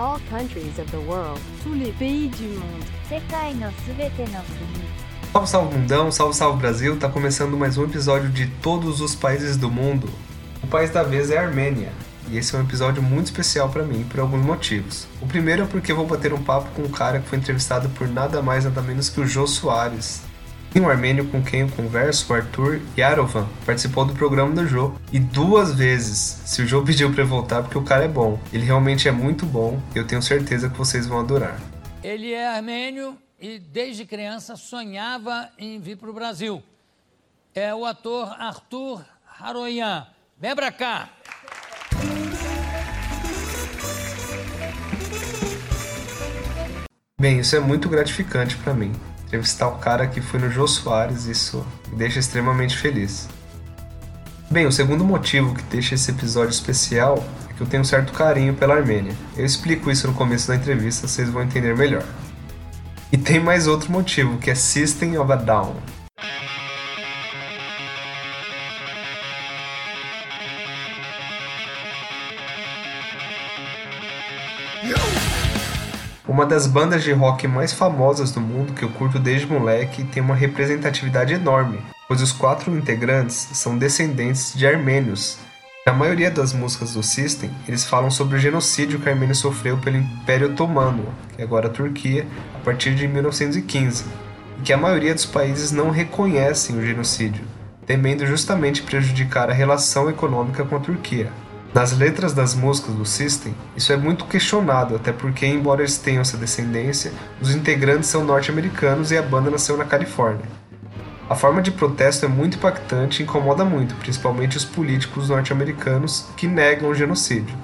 all countries of the world. Tous les pays du monde. Salve, salve mundão, salve, salve Brasil. Tá começando mais um episódio de Todos os Países do Mundo. O país da vez é a Armênia. E esse é um episódio muito especial para mim por alguns motivos. O primeiro é porque vou bater um papo com um cara que foi entrevistado por nada mais nada menos que o Jô Soares, e um armênio com quem eu converso, o Arthur Yarovan, participou do programa do Jô. E duas vezes, se o Jô pediu pra eu voltar porque o cara é bom. Ele realmente é muito bom, e eu tenho certeza que vocês vão adorar. Ele é armênio e desde criança sonhava em vir para o Brasil. É o ator Arthur Haroyan. Vem pra cá. Bem, isso é muito gratificante pra mim. Entrevistar o cara que foi no Jô Soares, isso me deixa extremamente feliz. Bem, o segundo motivo que deixa esse episódio especial é que eu tenho um certo carinho pela Armênia. Eu explico isso no começo da entrevista, vocês vão entender melhor. E tem mais outro motivo, que é System of a Down. Uma das bandas de rock mais famosas do mundo que eu curto desde moleque tem uma representatividade enorme, pois os quatro integrantes são descendentes de armênios. Na maioria das músicas do System, eles falam sobre o genocídio que a Armênia sofreu pelo Império Otomano, que é agora a Turquia, a partir de 1915, e que a maioria dos países não reconhecem o genocídio, temendo justamente prejudicar a relação econômica com a Turquia. Nas letras das músicas do System, isso é muito questionado, até porque, embora eles tenham essa descendência, os integrantes são norte-americanos e a banda nasceu na Califórnia. A forma de protesto é muito impactante e incomoda muito, principalmente os políticos norte-americanos que negam o genocídio.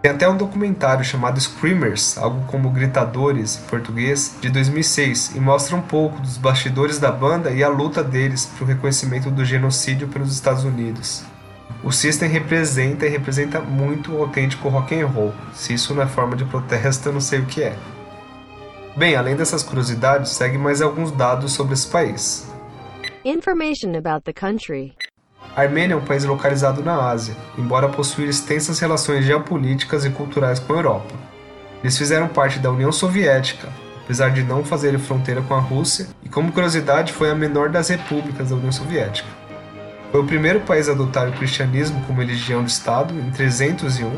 Tem até um documentário chamado Screamers, algo como Gritadores em português, de 2006, e mostra um pouco dos bastidores da banda e a luta deles para o reconhecimento do genocídio pelos Estados Unidos. O System representa e representa muito o autêntico rock and roll. Se isso não é forma de protesto, eu não sei o que é. Bem, além dessas curiosidades, segue mais alguns dados sobre esse país. Information about the country. A Armênia é um país localizado na Ásia, embora possuir extensas relações geopolíticas e culturais com a Europa. Eles fizeram parte da União Soviética, apesar de não fazerem fronteira com a Rússia, e como curiosidade foi a menor das repúblicas da União Soviética. Foi o primeiro país a adotar o cristianismo como religião de Estado em 301.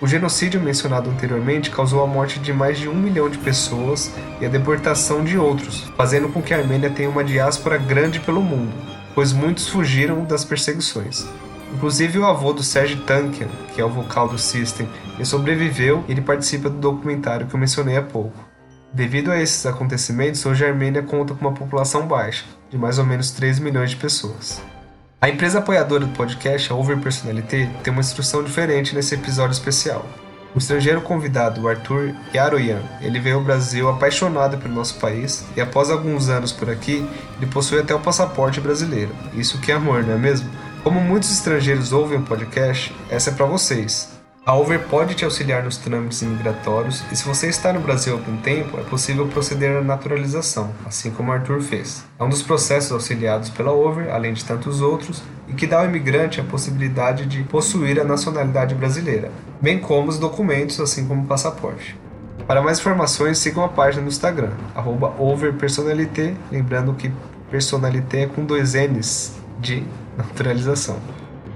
O genocídio mencionado anteriormente causou a morte de mais de um milhão de pessoas e a deportação de outros, fazendo com que a Armênia tenha uma diáspora grande pelo mundo, pois muitos fugiram das perseguições. Inclusive o avô do Serge Tankian, que é o vocal do System, ele sobreviveu e ele participa do documentário que eu mencionei há pouco. Devido a esses acontecimentos, hoje a Armênia conta com uma população baixa, de mais ou menos 3 milhões de pessoas. A empresa apoiadora do podcast, a Over Personalité, tem uma instrução diferente nesse episódio especial. O estrangeiro convidado, o Arthur Yaroyan, ele veio ao Brasil apaixonado pelo nosso país e após alguns anos por aqui, ele possui até o passaporte brasileiro. Isso que é amor, não é mesmo? Como muitos estrangeiros ouvem o podcast, essa é para vocês. A Over pode te auxiliar nos trâmites imigratórios e se você está no Brasil há algum tempo, é possível proceder à naturalização, assim como Arthur fez. É um dos processos auxiliados pela Over, além de tantos outros, e que dá ao imigrante a possibilidade de possuir a nacionalidade brasileira, bem como os documentos, assim como o passaporte. Para mais informações, sigam a página no Instagram, overpersonalité, lembrando que personalité é com dois N's de naturalização.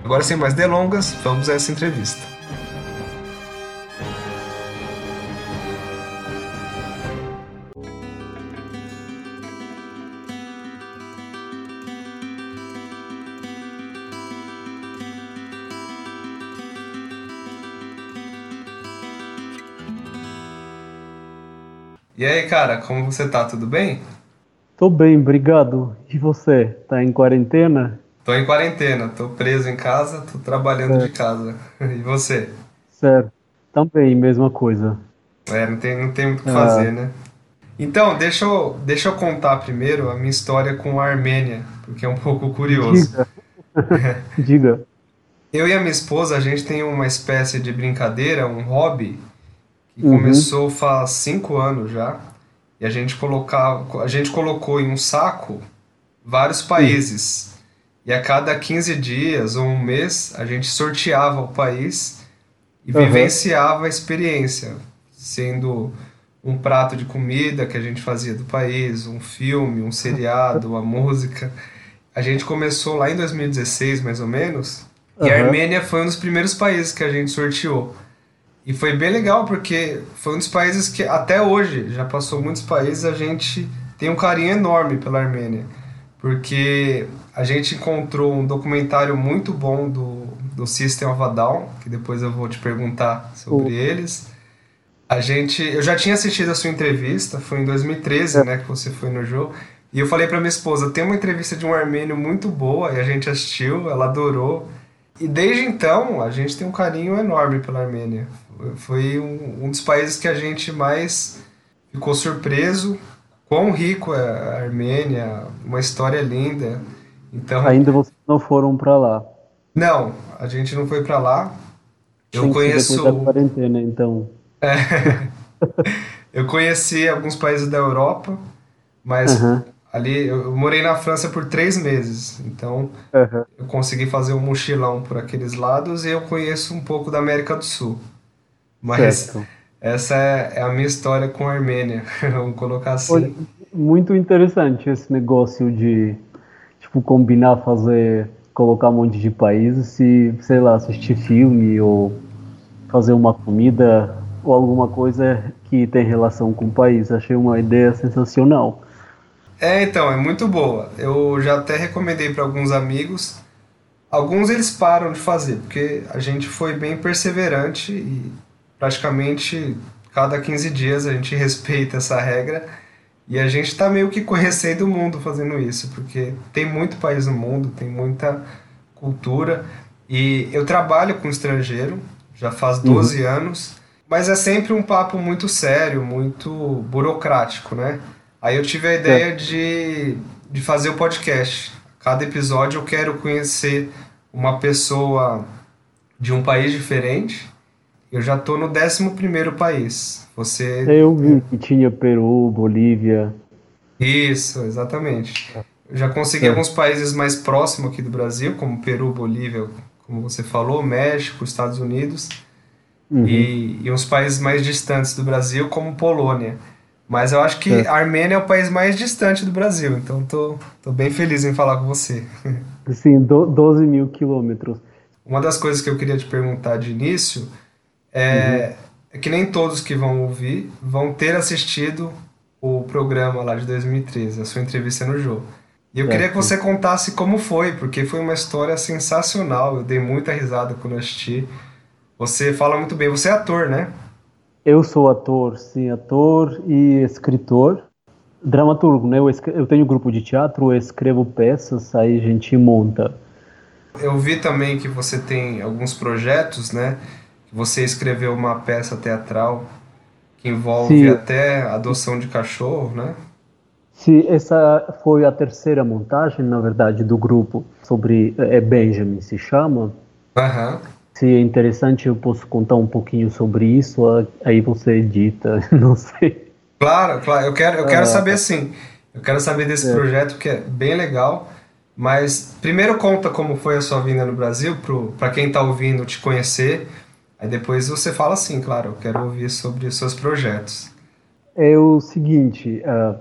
Agora, sem mais delongas, vamos a essa entrevista. E aí, cara, como você tá? Tudo bem? Tô bem, obrigado. E você? Tá em quarentena? Tô em quarentena, tô preso em casa, tô trabalhando de casa. E você? Certo. Também, mesma coisa. É, não tem, não tem muito o que fazer, né? Então, deixa eu, deixa eu contar primeiro a minha história com a Armênia, porque é um pouco curioso. Diga. Diga. Eu e a minha esposa, a gente tem uma espécie de brincadeira, um hobby, uhum. começou faz cinco anos já. E a gente colocava, a gente colocou em um saco vários países. Uhum. E a cada 15 dias ou um mês, a gente sorteava o país e uhum. vivenciava a experiência. sendo um prato de comida que a gente fazia do país, um filme, um seriado, uma música. A gente começou lá em 2016, mais ou menos, e a. Armênia foi um dos primeiros países que a gente sorteou. E foi bem legal porque foi um dos países que até hoje, já passou muitos países, a gente tem um carinho enorme pela Armênia. Porque a gente encontrou um documentário muito bom do, do System of a Down, que depois eu vou te perguntar sobre eles. A gente, eu já tinha assistido a sua entrevista, foi em 2013, né, que você foi no jogo. E eu falei pra minha esposa, tem uma entrevista de um armênio muito boa, e a gente assistiu, ela adorou. E desde então, a gente tem um carinho enorme pela Armênia. Foi um, um dos países que a gente mais ficou surpreso quão rico é a Armênia, uma história linda. Então, Ainda vocês não foram para lá. não, a gente não foi pra lá. Eu ser conheço da quarentena, então. Eu conheci alguns países da Europa, mas Aham. ali eu morei na França por três meses, então Aham. eu consegui fazer um mochilão por aqueles lados e eu conheço um pouco da América do Sul. Mas Certo. essa é, é a minha história com a Armênia, vamos colocar Olha, assim. muito interessante esse negócio de, tipo, combinar, fazer, colocar um monte de países e, sei lá, assistir filme ou fazer uma comida ou alguma coisa que tem relação com o país. Achei uma ideia sensacional. É, então, é muito boa. Eu já até recomendei para alguns amigos. Alguns eles param de fazer, porque a gente foi bem perseverante e praticamente cada 15 dias a gente respeita essa regra e a gente está meio que conhecendo o mundo fazendo isso, porque tem muito país no mundo, tem muita cultura e eu trabalho com estrangeiro já faz 12 anos, mas é sempre um papo muito sério, muito burocrático, né? Aí eu tive a ideia de, de fazer o podcast. Cada episódio eu quero conhecer uma pessoa de um país diferente. Eu já tô no 11º país. Você... Eu vi que tinha Peru, Bolívia. Isso, exatamente. Eu já consegui É. alguns países mais próximos aqui do Brasil, como Peru, Bolívia, como você falou, México, Estados Unidos, Uhum. e, e uns países mais distantes do Brasil, como Polônia. Mas eu acho que É. a Armênia é o país mais distante do Brasil, então tô, tô bem feliz em falar com você. Sim, do, 12 mil quilômetros. Uma das coisas que eu queria te perguntar de início é, é que nem todos que vão ouvir vão ter assistido o programa lá de 2013, a sua entrevista no jogo. E eu queria que você contasse como foi, porque foi uma história sensacional. Eu dei muita risada quando assisti. Você fala muito bem, você é ator, né? Eu sou ator, sim, ator e escritor. Dramaturgo, né? Eu, eu tenho grupo de teatro, eu escrevo peças, aí a gente monta. Eu vi também que você tem alguns projetos, né? Você escreveu uma peça teatral que envolve Sim. até adoção de cachorro, né? Se essa foi a terceira montagem, na verdade, do grupo sobre é Benjamin se chama. Aham. Se é interessante, eu posso contar um pouquinho sobre isso. Aí você edita, não sei. Claro, claro. Eu quero, eu quero Ah. saber sim. Eu quero saber desse É. projeto que é bem legal. Mas primeiro conta como foi a sua vinda no Brasil, para quem está ouvindo te conhecer. Aí depois você fala assim, claro, eu quero ouvir sobre os seus projetos. É o seguinte, ah,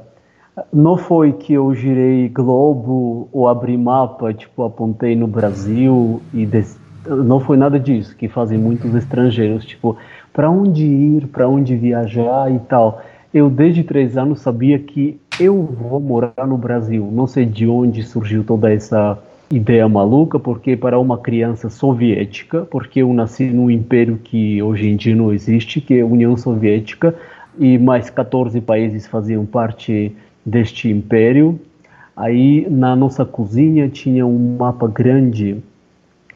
não foi que eu girei globo ou abri mapa, tipo, apontei no Brasil e des- não foi nada disso que fazem muitos estrangeiros, tipo, para onde ir, para onde viajar e tal. Eu desde três anos sabia que eu vou morar no Brasil. Não sei de onde surgiu toda essa ideia maluca, porque para uma criança soviética, porque eu nasci num império que hoje em dia não existe, que é a União Soviética, e mais 14 países faziam parte deste império. Aí na nossa cozinha tinha um mapa grande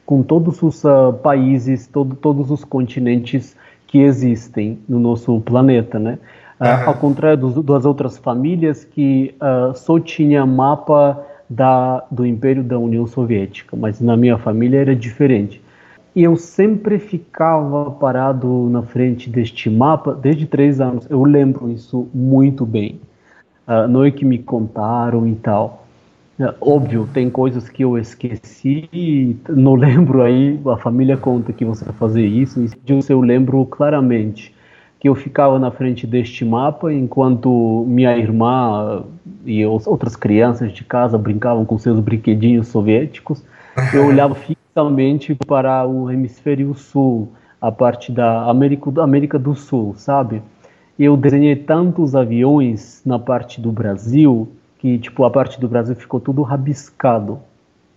com todos os ah, países, todo, todos os continentes que existem no nosso planeta, né? Ah, Aham. Ao contrário dos, das outras famílias que ah, só tinha mapa da, do Império da União Soviética, mas na minha família era diferente. E eu sempre ficava parado na frente deste mapa desde três anos. Eu lembro isso muito bem. Ah, não é que me contaram e tal. É, Óbvio, tem coisas que eu esqueci, não lembro aí, a família conta que você fazer isso, disso eu lembro claramente. Que eu ficava na frente deste mapa enquanto minha irmã e outras crianças de casa brincavam com seus brinquedinhos soviéticos. Eu olhava fixamente para o hemisfério sul, a parte da América, da América do Sul, sabe? Eu desenhei tantos aviões na parte do Brasil que tipo a parte do Brasil ficou tudo rabiscado.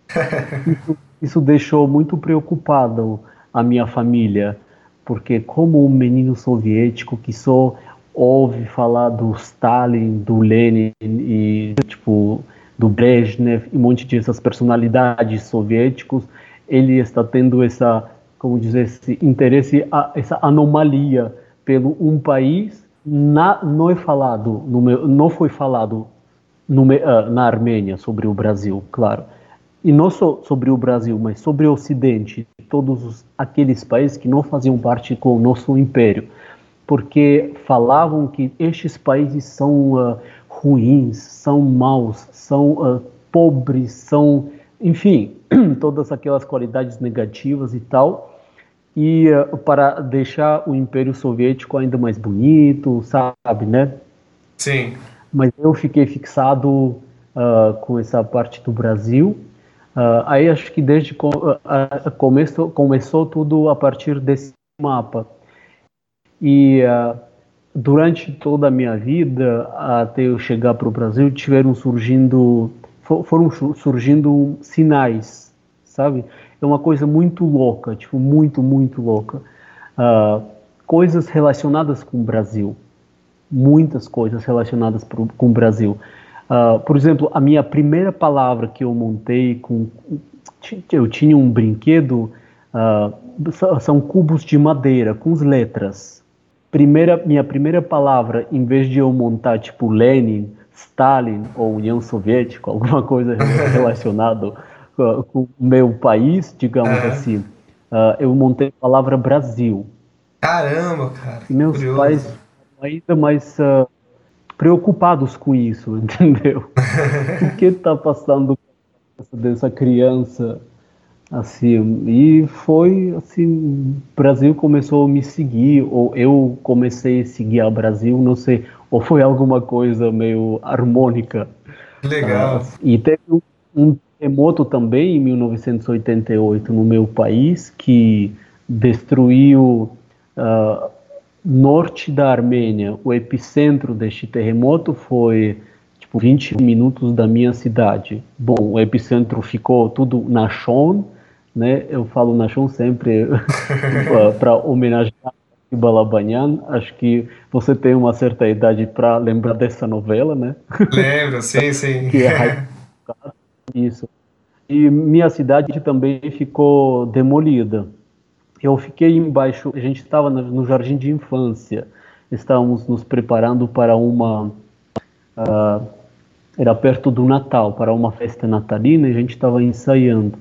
Isso, isso deixou muito preocupado a minha família porque como um menino soviético que só ouve falar do Stalin, do Lenin e tipo do Brezhnev e um monte dessas personalidades soviéticos, ele está tendo essa, como dizer, esse interesse, essa anomalia pelo um país. Na, não é falado, não foi falado uh, na Armênia sobre o Brasil, claro e não só sobre o Brasil, mas sobre o Ocidente, todos os, aqueles países que não faziam parte com o nosso império, porque falavam que estes países são uh, ruins, são maus, são uh, pobres, são, enfim, todas aquelas qualidades negativas e tal, e uh, para deixar o Império Soviético ainda mais bonito, sabe, né? Sim. Mas eu fiquei fixado com essa parte do Brasil Uh, aí acho que desde co uh, começo, começou tudo a partir desse mapa. E uh, durante toda a minha vida, até eu chegar para o Brasil, tiveram surgindo, for, foram surgindo sinais, sabe? É uma coisa muito louca, tipo, muito, muito louca. coisas relacionadas com o Brasil. Muitas coisas relacionadas pro, com o Brasil. Uh, por exemplo, a minha primeira palavra que eu montei com. Eu tinha um brinquedo, uh, são cubos de madeira com as letras. Primeira, minha primeira palavra, em vez de eu montar tipo Lenin, Stalin ou União Soviética, alguma coisa relacionada uh, com o meu país, digamos assim, eu montei a palavra Brasil. Caramba, cara. Meus curioso. pais ainda mais preocupados com isso, entendeu? o que está passando dessa criança assim e foi assim o Brasil começou a me seguir ou eu comecei a seguir a Brasil não sei ou foi alguma coisa meio harmônica. Legal. Uh, e teve um, um terremoto também em 1988 no meu país que destruiu uh, norte da Armênia. O epicentro deste terremoto foi tipo 20 minutos da minha cidade. Bom, o epicentro ficou tudo na Shon, né? Eu falo na Shon sempre para homenagear Balabanyan. Acho que você tem uma certa idade para lembrar dessa novela, né? Lembro, sim, sim. que é isso. E minha cidade também ficou demolida eu fiquei embaixo, a gente estava no jardim de infância, estávamos nos preparando para uma. Uh, era perto do Natal, para uma festa natalina, e a gente estava ensaiando.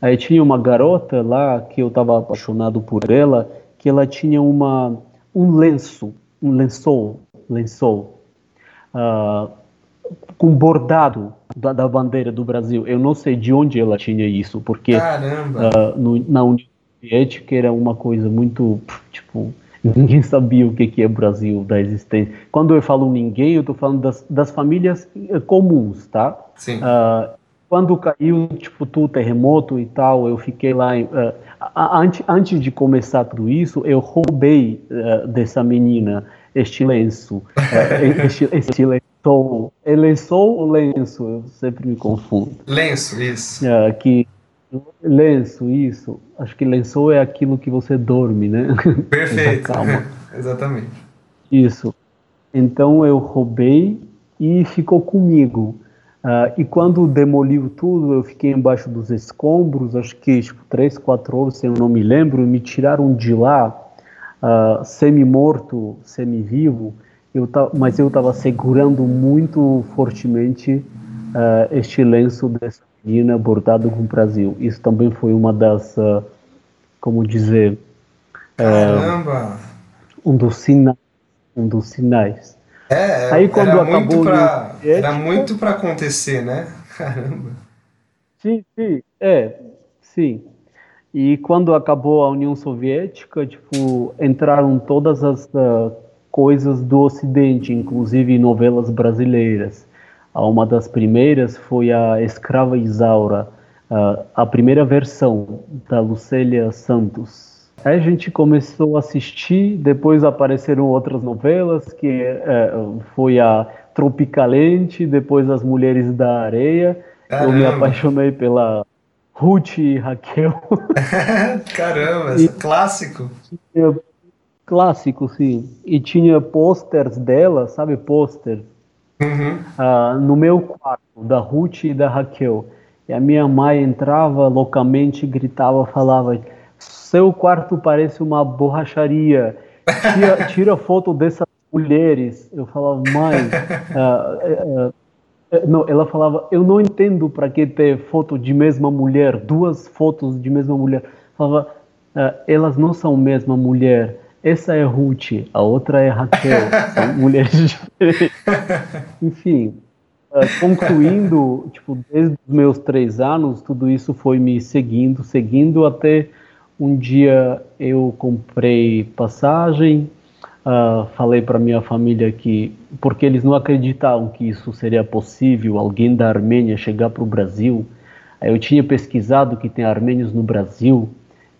Aí tinha uma garota lá que eu estava apaixonado por ela, que ela tinha uma um lenço, um lençol, lençol, uh, com bordado da, da, bandeira do Brasil. Eu não sei de onde ela tinha isso, porque uh, no, na União soviética era uma coisa muito, tipo, ninguém sabia o que, que é Brasil, da existência. Quando eu falo ninguém, eu estou falando das, das famílias eh, comuns, tá? Sim. Uh, quando caiu, tipo, o terremoto e tal, eu fiquei lá. Uh, antes, antes de começar tudo isso, eu roubei uh, dessa menina este lenço, este, este lençol. É lençol ou lenço? Eu sempre me confundo. Lenço, isso. que Lenço, isso. Acho que lençol é aquilo que você dorme, né? Perfeito. Calma. Exatamente. Isso. Então eu roubei e ficou comigo. Uh, e quando demoliu tudo, eu fiquei embaixo dos escombros, acho que tipo, três, quatro horas, se eu não me lembro, me tiraram de lá, uh, semi-morto, semi-vivo, eu mas eu estava segurando muito fortemente uh, este lenço dessa menina bordado com o Brasil. Isso também foi uma das, uh, como dizer, Caramba! Uh, um dos sinais, um dos sinais. É, Aí quando era acabou muito pra, era muito para acontecer, né? Caramba. Sim, sim, é, sim. E quando acabou a União Soviética, tipo, entraram todas as uh, coisas do Ocidente, inclusive novelas brasileiras. Uma das primeiras foi a Escrava Isaura, a primeira versão da Lucélia Santos. Aí a gente começou a assistir, depois apareceram outras novelas, que uh, foi a Tropicalente, depois As Mulheres da Areia. Caramba. Eu me apaixonei pela Ruth e Raquel. Caramba, e clássico. Tinha, clássico, sim. E tinha posters dela, sabe, pôster, Uhum. uh, no meu quarto, da Ruth e da Raquel. E a minha mãe entrava loucamente, gritava, falava: Seu quarto parece uma borracharia. Tira, tira foto dessas mulheres. Eu falava, mãe. Uh, uh, não, ela falava: Eu não entendo para que ter foto de mesma mulher, duas fotos de mesma mulher. Falava: Elas não são mesma mulher. Essa é Ruth, a outra é Raquel, são mulheres diferentes. Enfim, uh, concluindo, tipo, desde os meus três anos, tudo isso foi me seguindo, seguindo, até um dia eu comprei passagem, uh, falei para minha família que, porque eles não acreditavam que isso seria possível, alguém da Armênia chegar para o Brasil. Eu tinha pesquisado que tem armênios no Brasil,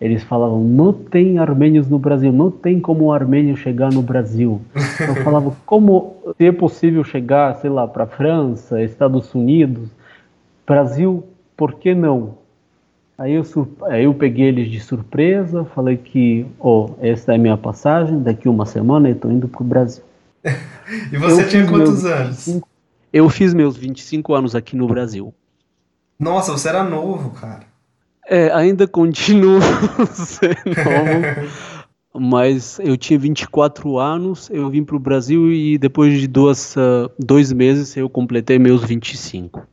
eles falavam, não tem armênios no Brasil, não tem como um armênio chegar no Brasil. Eu falava, como se é possível chegar, sei lá, para França, Estados Unidos, Brasil, por que não? Aí eu, aí eu peguei eles de surpresa, falei que, ó, oh, essa é a minha passagem, daqui uma semana eu estou indo para o Brasil. e você eu tinha quantos anos? 25, eu fiz meus 25 anos aqui no Brasil. Nossa, você era novo, cara. É, ainda continuo sendo novo, mas eu tinha 24 anos, eu vim para o Brasil e depois de duas, uh, dois meses eu completei meus 25.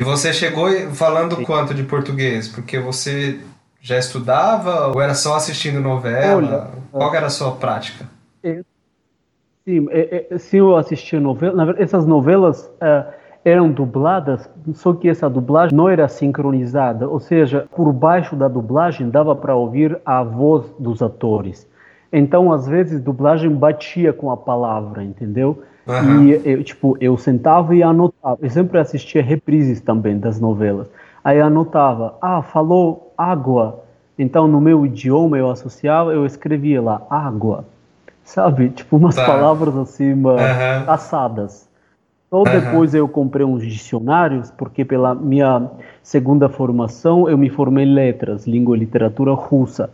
E você chegou falando Sim. quanto de português? Porque você já estudava ou era só assistindo novela? Olha, Qual era a sua prática? É, sim, é, é, sim, eu assistia novela. Essas novelas eram dubladas, só que essa dublagem não era sincronizada, ou seja, por baixo da dublagem dava para ouvir a voz dos atores. Então, às vezes, dublagem batia com a palavra, entendeu? Uhum. E eu, tipo, eu sentava e anotava. Eu sempre assistia reprises também das novelas. Aí anotava, ah, falou água. Então, no meu idioma eu associava, eu escrevia lá água. Sabe? Tipo, umas tá. palavras assim, uhum. passadas. Só depois eu comprei uns dicionários, porque pela minha segunda formação eu me formei em letras, língua e literatura russa.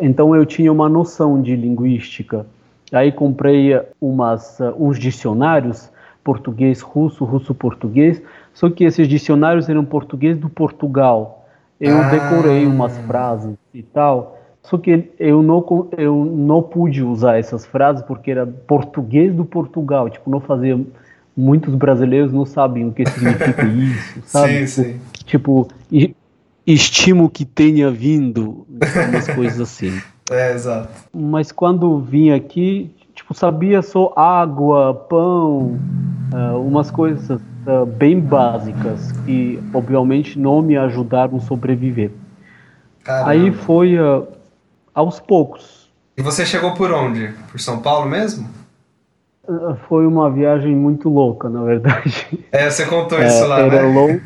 Então eu tinha uma noção de linguística. Aí comprei umas, uh, uns dicionários, português, russo, russo-português, só que esses dicionários eram português do Portugal. Eu ah. decorei umas frases e tal, só que eu não, eu não pude usar essas frases porque era português do Portugal, tipo, não fazia muitos brasileiros não sabem o que significa isso, sabe? Sim, sim. Tipo, estimo que tenha vindo, umas coisas assim. É, exato. Mas quando vim aqui, tipo, sabia só água, pão, uh, umas coisas uh, bem básicas que, obviamente, não me ajudaram a sobreviver. Caramba. Aí foi uh, aos poucos. E você chegou por onde? Por São Paulo mesmo? Foi uma viagem muito louca, na verdade. É, você contou isso é, lá, era né? Lond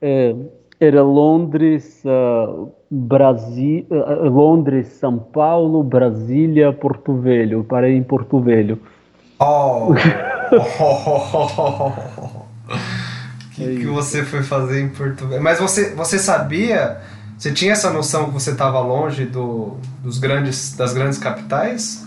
é, era Londres, uh, Brasi uh, Londres, São Paulo, Brasília, Porto Velho. Parei em Porto Velho. Oh! O que, que você foi fazer em Porto Velho? Mas você, você sabia? Você tinha essa noção que você estava longe do, dos grandes, das grandes capitais?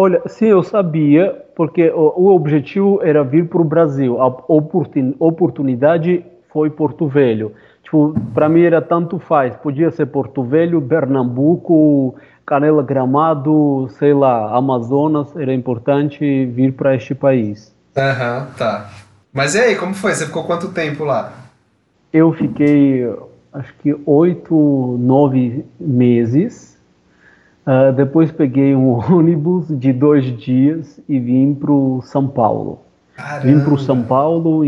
Olha, sim, eu sabia, porque o, o objetivo era vir para o Brasil. A oportun, oportunidade foi Porto Velho. Tipo, para mim era tanto faz. Podia ser Porto Velho, Pernambuco, Canela Gramado, sei lá, Amazonas. Era importante vir para este país. Aham, uhum, tá. Mas e aí, como foi? Você ficou quanto tempo lá? Eu fiquei, acho que oito, nove meses. Uh, depois peguei um ônibus de dois dias e vim para São Paulo. Caramba. Vim para o São Paulo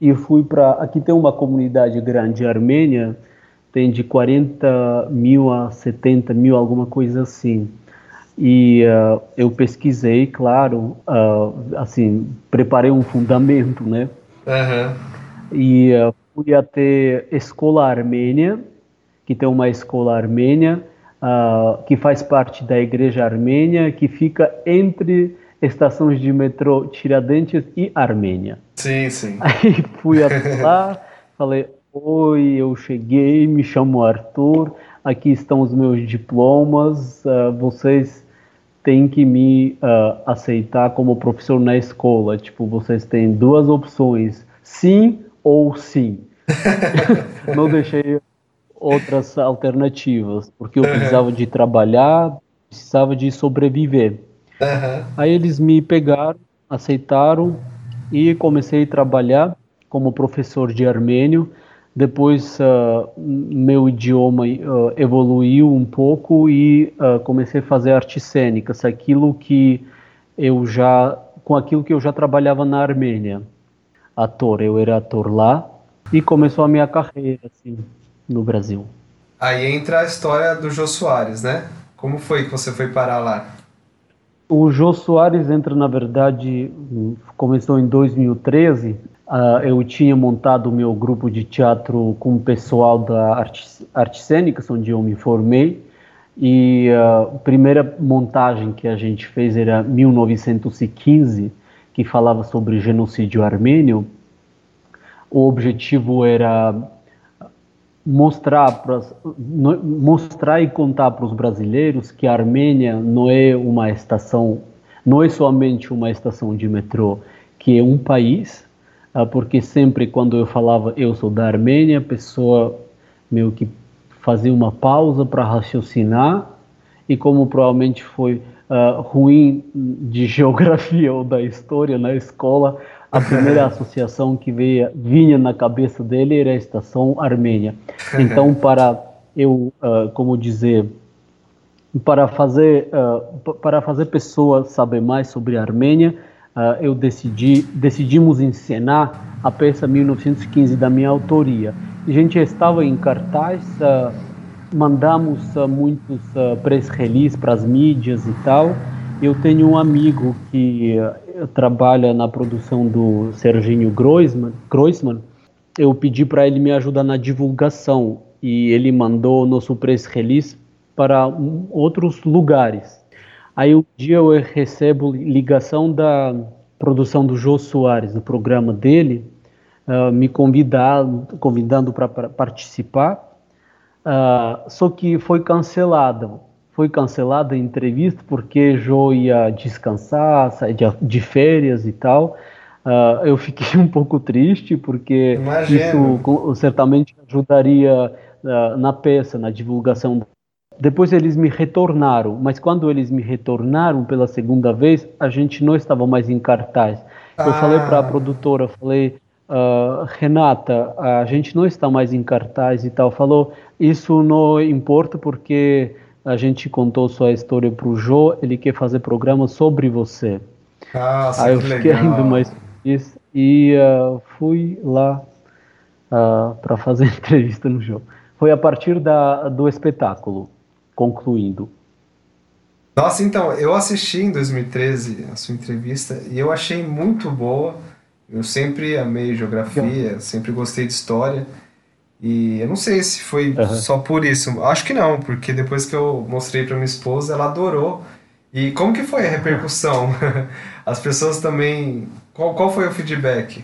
e fui para. Aqui tem uma comunidade grande armênia tem de 40 mil a 70 mil, alguma coisa assim. E uh, eu pesquisei, claro, uh, assim, preparei um fundamento, né? Aham. E fui até Escola Armênia, que tem uma escola armênia, uh, que faz parte da Igreja Armênia, que fica entre estações de metrô Tiradentes e Armênia. Sim, sim. Aí fui até lá, falei: Oi, eu cheguei, me chamo Arthur, aqui estão os meus diplomas, uh, vocês têm que me uh, aceitar como professor na escola. Tipo, vocês têm duas opções, sim ou sim. Não deixei outras alternativas, porque eu precisava de trabalhar, precisava de sobreviver. Aham. Aí eles me pegaram, aceitaram e comecei a trabalhar como professor de armênio. Depois ah, meu idioma ah, evoluiu um pouco e ah, comecei a fazer artes cênicas, aquilo que eu já com aquilo que eu já trabalhava na Armênia. Ator, eu era ator lá e começou a minha carreira assim no Brasil. Aí entra a história do Jô Soares, né? Como foi que você foi parar lá? O Jô Soares entra, na verdade, começou em 2013. Ah, eu tinha montado o meu grupo de teatro com o pessoal da Artes, Artes Cênicas, onde eu me formei. E ah, a primeira montagem que a gente fez era 1915, que falava sobre genocídio armênio. O objetivo era mostrar no- mostrar e contar para os brasileiros que a Armênia não é uma estação, não é somente uma estação de metrô, que é um país, ah, porque sempre quando eu falava eu sou da Armênia, a pessoa meio que fazia uma pausa para raciocinar e como provavelmente foi ah, ruim de geografia ou da história na escola, a primeira associação que veio, vinha na cabeça dele era a estação Armênia. Então, para eu, ah, como dizer, para fazer pa- para fazer pessoas saber mais sobre a Armênia, ah, eu decidi decidimos encenar a peça 1915 da minha autoria. A gente estava em cartaz, mandamos muitos press release para as mídias e tal. Eu tenho um amigo que ah, trabalha na produção do Serginho Groisman, Groisman eu pedi para ele me ajudar na divulgação e ele mandou o nosso press release para outros lugares. Aí um dia eu recebo ligação da produção do Jô Soares, do programa dele, ah, me convidando, convidando para participar, Ah, só que foi cancelado. Foi cancelada a entrevista porque Jô ia descansar, sair de, férias e tal. Ah, eu fiquei um pouco triste porque Imagino. isso certamente ajudaria ah, na peça, na divulgação. Depois eles me retornaram, mas quando eles me retornaram pela segunda vez, a gente não estava mais em cartaz. Eu Ah. falei para a produtora, falei, ah, Renata, a gente não está mais em cartaz e tal. Falou, isso não importa porque a gente contou sua história para o Jô, ele quer fazer programa sobre você. Nossa, Aí eu que fiquei legal. ainda mais feliz e ah, fui lá para fazer entrevista no jogo. Foi a partir da, do espetáculo, concluindo. Nossa, então, eu assisti em 2013 a sua entrevista e eu achei muito boa. Eu sempre amei geografia, sempre gostei de história. E eu não sei se foi Aham. só por isso. Acho que não, porque depois que eu mostrei para minha esposa, ela adorou. E como que foi a repercussão? As pessoas também. Qual, qual foi o feedback?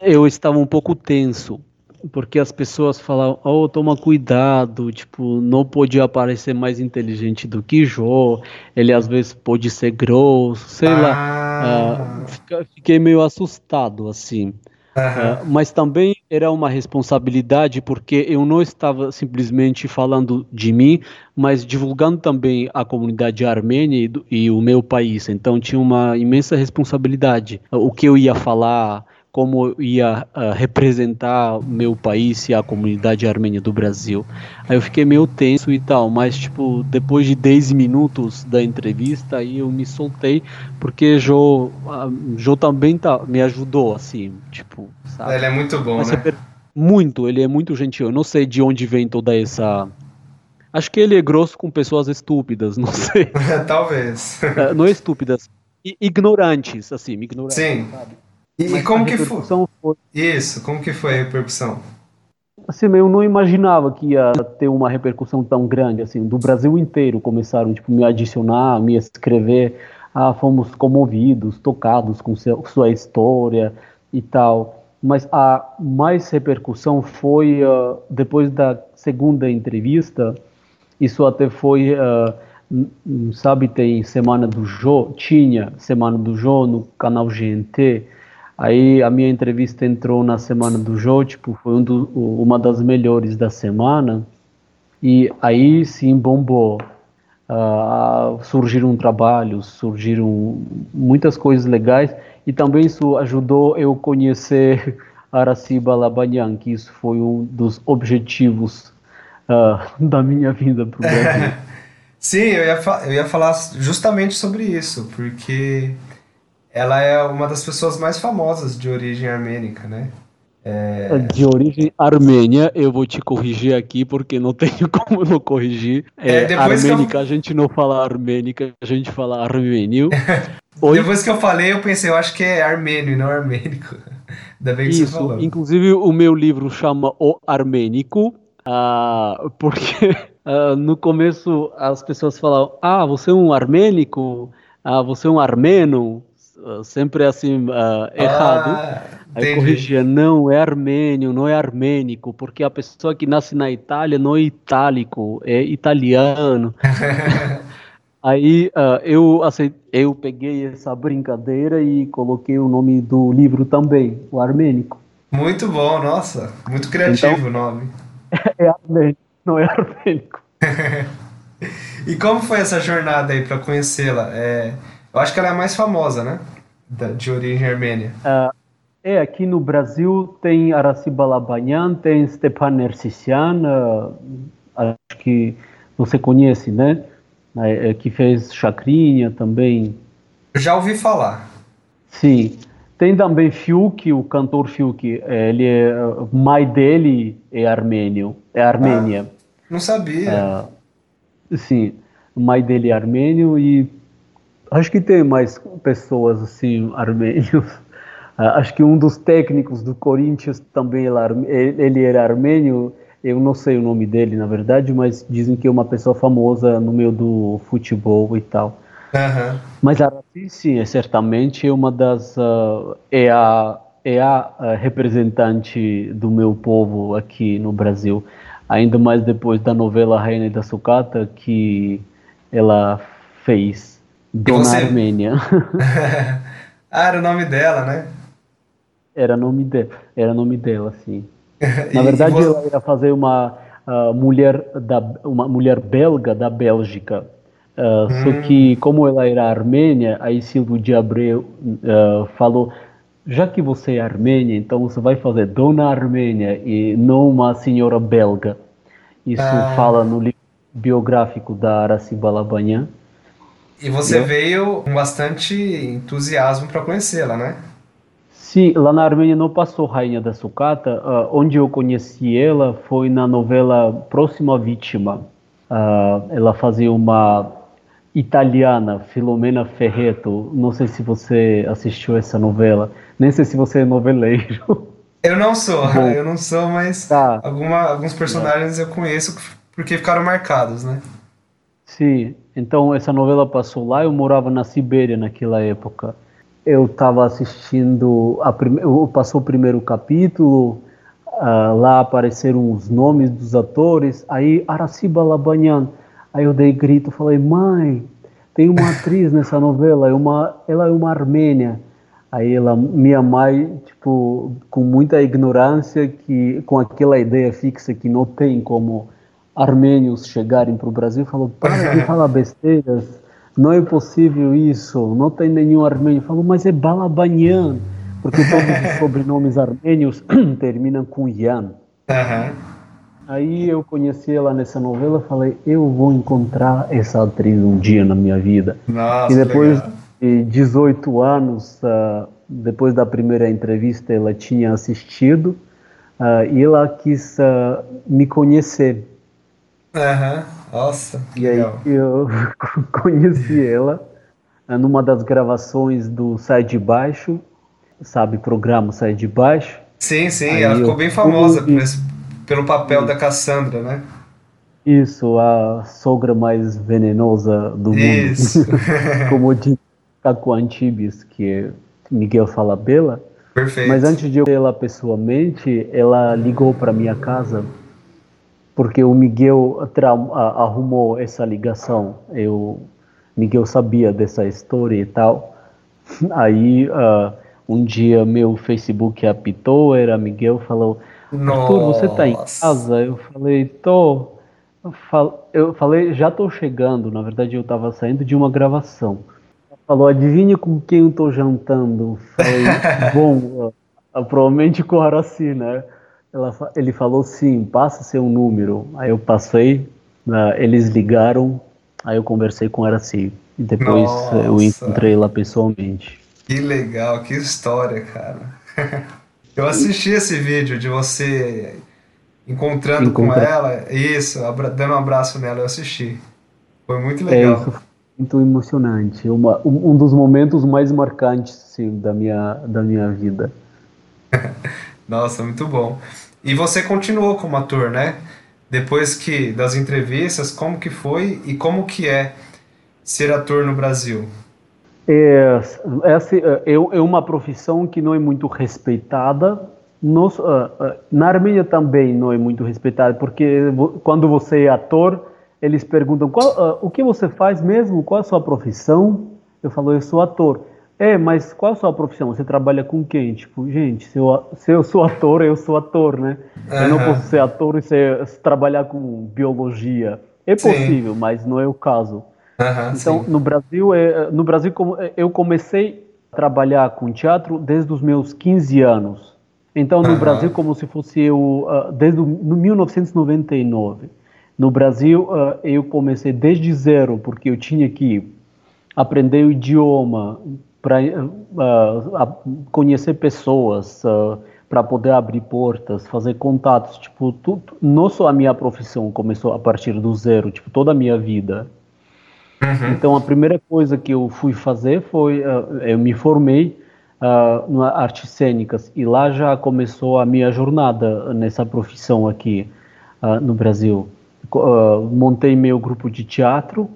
Eu estava um pouco tenso, porque as pessoas falavam, oh, toma cuidado, tipo, não pode aparecer mais inteligente do que Jô, ele às vezes pode ser grosso, sei lá. Ah, Ah, fiquei meio assustado, assim. Ah, mas também era uma responsabilidade porque eu não estava simplesmente falando de mim, mas divulgando também a comunidade armênia e, do- e o meu país. Então tinha uma imensa responsabilidade. O que eu ia falar, como eu ia ah, representar meu país e a comunidade armênia do Brasil. Aí eu fiquei meio tenso e tal, mas tipo, depois de 10 minutos da entrevista, aí eu me soltei, porque Jô, ah, Jô também tá, me ajudou, assim, tipo, sabe? Ele é muito bom, Mas né? per- muito, ele é muito gentil. Eu não sei de onde vem toda essa. Acho que ele é grosso com pessoas estúpidas, não sei. Talvez. É, não é estúpidas, ignorantes, assim, ignorantes. Sim. sabe? E, e como que foi? foi? Isso, como que foi a repercussão? Assim, eu não imaginava que ia ter uma repercussão tão grande, assim, do Brasil inteiro começaram, tipo, me adicionar, me escrever, ah, fomos comovidos, tocados com seu, sua história e tal. Mas a mais repercussão foi ah, depois da segunda entrevista, isso até foi, n- sabe, tem Semana do Jô, tinha Semana do Jô no canal GNT, Aí a minha entrevista entrou na semana do Jô, tipo, foi um do- uma das melhores da semana. E aí sim bombou. Ah, surgiram trabalhos, surgiram muitas coisas legais e também isso ajudou eu conhecer Araciba Labanyan, que isso foi um dos objetivos ah, da minha vinda para o Brasil. Sim, eu ia, eu ia falar justamente sobre isso, porque ela é uma das pessoas mais famosas de origem armênica, né? De origem armênia, eu vou te corrigir aqui porque não tenho como não corrigir. É, É, que eu- armênica, a gente não fala armênica, a gente fala armênio. Oi? Depois que eu falei, eu pensei, eu acho que é armênio e não armênico. Ainda bem que você Isso, falou. inclusive o meu livro chama O Armênico, ah, porque ah, no começo as pessoas falavam, ah, você é um armênico, ah, você é um armeno, sempre assim, ah, errado. Ah, Aí corrigia, não, é armênio, não é armênico, porque a pessoa que nasce na Itália não é itálico, é italiano. Aí ah, eu, aceit- eu peguei essa brincadeira e coloquei o nome do livro também, o armênico. Muito bom, nossa. Muito criativo Então- o nome. É armênico, não é armênico. E como foi essa jornada aí pra conhecê-la? É, eu acho que ela é a mais famosa, né? De origem armênia. É, aqui no Brasil tem Araciba Labanyan, tem Stepan Nersissian, ah, acho que você conhece, né? É, é, que fez Chacrinha também. Eu já ouvi falar. Sim. Tem também Fiuk, o cantor Fiuk. é, Ele é, ah, mãe dele é armênio, é Armênia. Não sabia. Sim, o mãe dele é armênio e acho que tem mais pessoas assim, armênios. Ah, acho que um dos técnicos do Corinthians também ele, era armênio. Eu não sei o nome dele, na verdade, mas dizem que é uma pessoa famosa no meio do futebol e tal. Aham. Mas a Araci, sim, é certamente uma das ah, é a é a ah, representante do meu povo aqui no Brasil. Ainda mais depois da novela Rainha da Sucata que ela fez Dona você? Armênia. ah, era o nome dela, né? era nome dela, era nome dela, sim. Na verdade, você- ela ia fazer uma ah, mulher da uma mulher belga da Bélgica. Ah, Só que como ela era armênia, aí Silvio de Abreu ah, falou: já que você é armênia, então você vai fazer Dona Armênia e não uma senhora belga. Isso Ah. fala no livro biográfico da Araciba Labanyan. E você veio com bastante entusiasmo para conhecê-la, né? Sim, lá na Armênia não passou Rainha da Sucata. ah, onde eu conheci ela foi na novela Próxima Vítima. Ah, ela fazia uma italiana, Filomena Ferreto. Não sei se você assistiu essa novela. Nem sei se você é noveleiro. Eu não sou, eu não sou, mas Tá. alguma, alguns personagens eu conheço porque ficaram marcados, né? Sim, então essa novela passou lá. Eu morava na Sibéria naquela época. Eu estava assistindo, a prime... passou o primeiro capítulo, ah, lá apareceram os nomes dos atores, aí Araciba Labanyan. Aí eu dei grito, falei, mãe, tem uma atriz nessa novela, é uma, ela é uma armênia. Aí ela, minha mãe, tipo, com muita ignorância, que com aquela ideia fixa que não tem como armênios chegarem para o Brasil, falou, para de falar besteiras, não é possível isso, não tem nenhum armênio. Falou, mas é Balabanyan, porque todos os sobrenomes armênios terminam com Yan. Aham. Aí eu conheci ela nessa novela, falei, eu vou encontrar essa atriz um dia na minha vida. Nossa, E depois legal. de 18 anos, ah, depois da primeira entrevista, ela tinha assistido ah, e ela quis ah, me conhecer. Aham, Nossa, E aí legal. eu conheci ela ah, numa das gravações do Sai de Baixo, sabe, programa Sai de Baixo. Sim, sim, Aí ela ficou bem famosa esse- pelo papel da Cassandra, né? Isso, a sogra mais venenosa do mundo. Isso. Como diz Caco Antibes, que Miguel fala Bela. Perfeito. Mas antes de eu ver ela pessoalmente, ela ligou para minha casa porque o Miguel arrumou essa ligação. Eu, Miguel sabia dessa história e tal. Aí ah, um dia meu Facebook apitou, era Miguel falou: Arthur, você tá em casa? Eu falei: tô. Eu fal- Eu falei: já tô chegando. Na verdade, eu tava saindo de uma gravação. Falou: adivinha com quem eu tô jantando? Falei: bom, ah, provavelmente com o Araci, né? Ela ele falou: sim, passa seu número. Aí eu passei, eles ligaram, aí eu conversei com o Araci. E depois eh, eu Nossa. encontrei lá pessoalmente. Que legal, que história, cara. Eu assisti esse vídeo de você encontrando com Encontra- ela, isso, dando um abraço nela, eu assisti. Foi muito É, legal. isso foi muito emocionante. Uma, um, um dos momentos mais marcantes sim, da, minha, da minha vida. Nossa, muito bom. E você continuou como ator, né? Depois que das entrevistas, como que foi e como que é ser ator no Brasil? É, essa é, é uma profissão que não é muito respeitada. Nos, ah, ah, na Armênia também não é muito respeitada, porque quando você é ator, eles perguntam qual, o que você faz mesmo, qual é a sua profissão? Eu falo, eu sou ator. É, mas qual é a sua profissão? Você trabalha com quem? Tipo, gente, se eu, se eu sou ator, eu sou ator, né? Eu não posso ser ator e ser, trabalhar com biologia. É Sim. possível, mas não é o caso. Aham, Então, sim. no Brasil, é, no Brasil como- eu comecei a trabalhar com teatro desde os meus 15 anos. Então, no Aham. Brasil, como se fosse eu, ah, desde no 1999. No Brasil, ah, eu comecei desde zero, porque eu tinha que aprender o idioma, para conhecer pessoas, para poder abrir portas, fazer contatos. Tipo, tudo, não só a minha profissão começou a partir do zero, tipo, toda a minha vida. Então, a primeira coisa que eu fui fazer foi, ah, eu me formei ah, na artes cênicas e lá já começou a minha jornada nessa profissão aqui ah, no Brasil. Ah, montei meu grupo de teatro,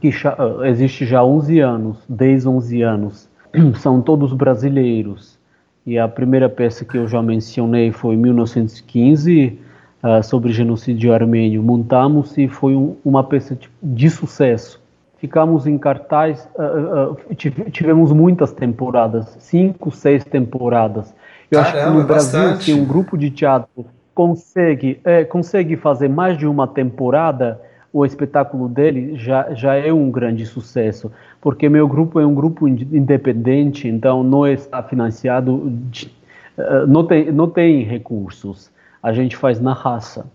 que ah, existe já há 11 anos, 10, 11 anos. São todos brasileiros. E a primeira peça que eu já mencionei foi em 1915, ah, sobre genocídio armênio. Montamos e foi um- uma peça de, de sucesso. Ficamos em cartaz, ah, tive- tivemos muitas temporadas, cinco, seis temporadas. Eu acho que Caramba, no Brasil, bastante. se um grupo de teatro consegue, é, consegue fazer mais de uma temporada, o espetáculo dele já, já é um grande sucesso, porque meu grupo é um grupo ind- independente, então não está financiado, de- eh, não, tem, não tem recursos, a gente faz na raça,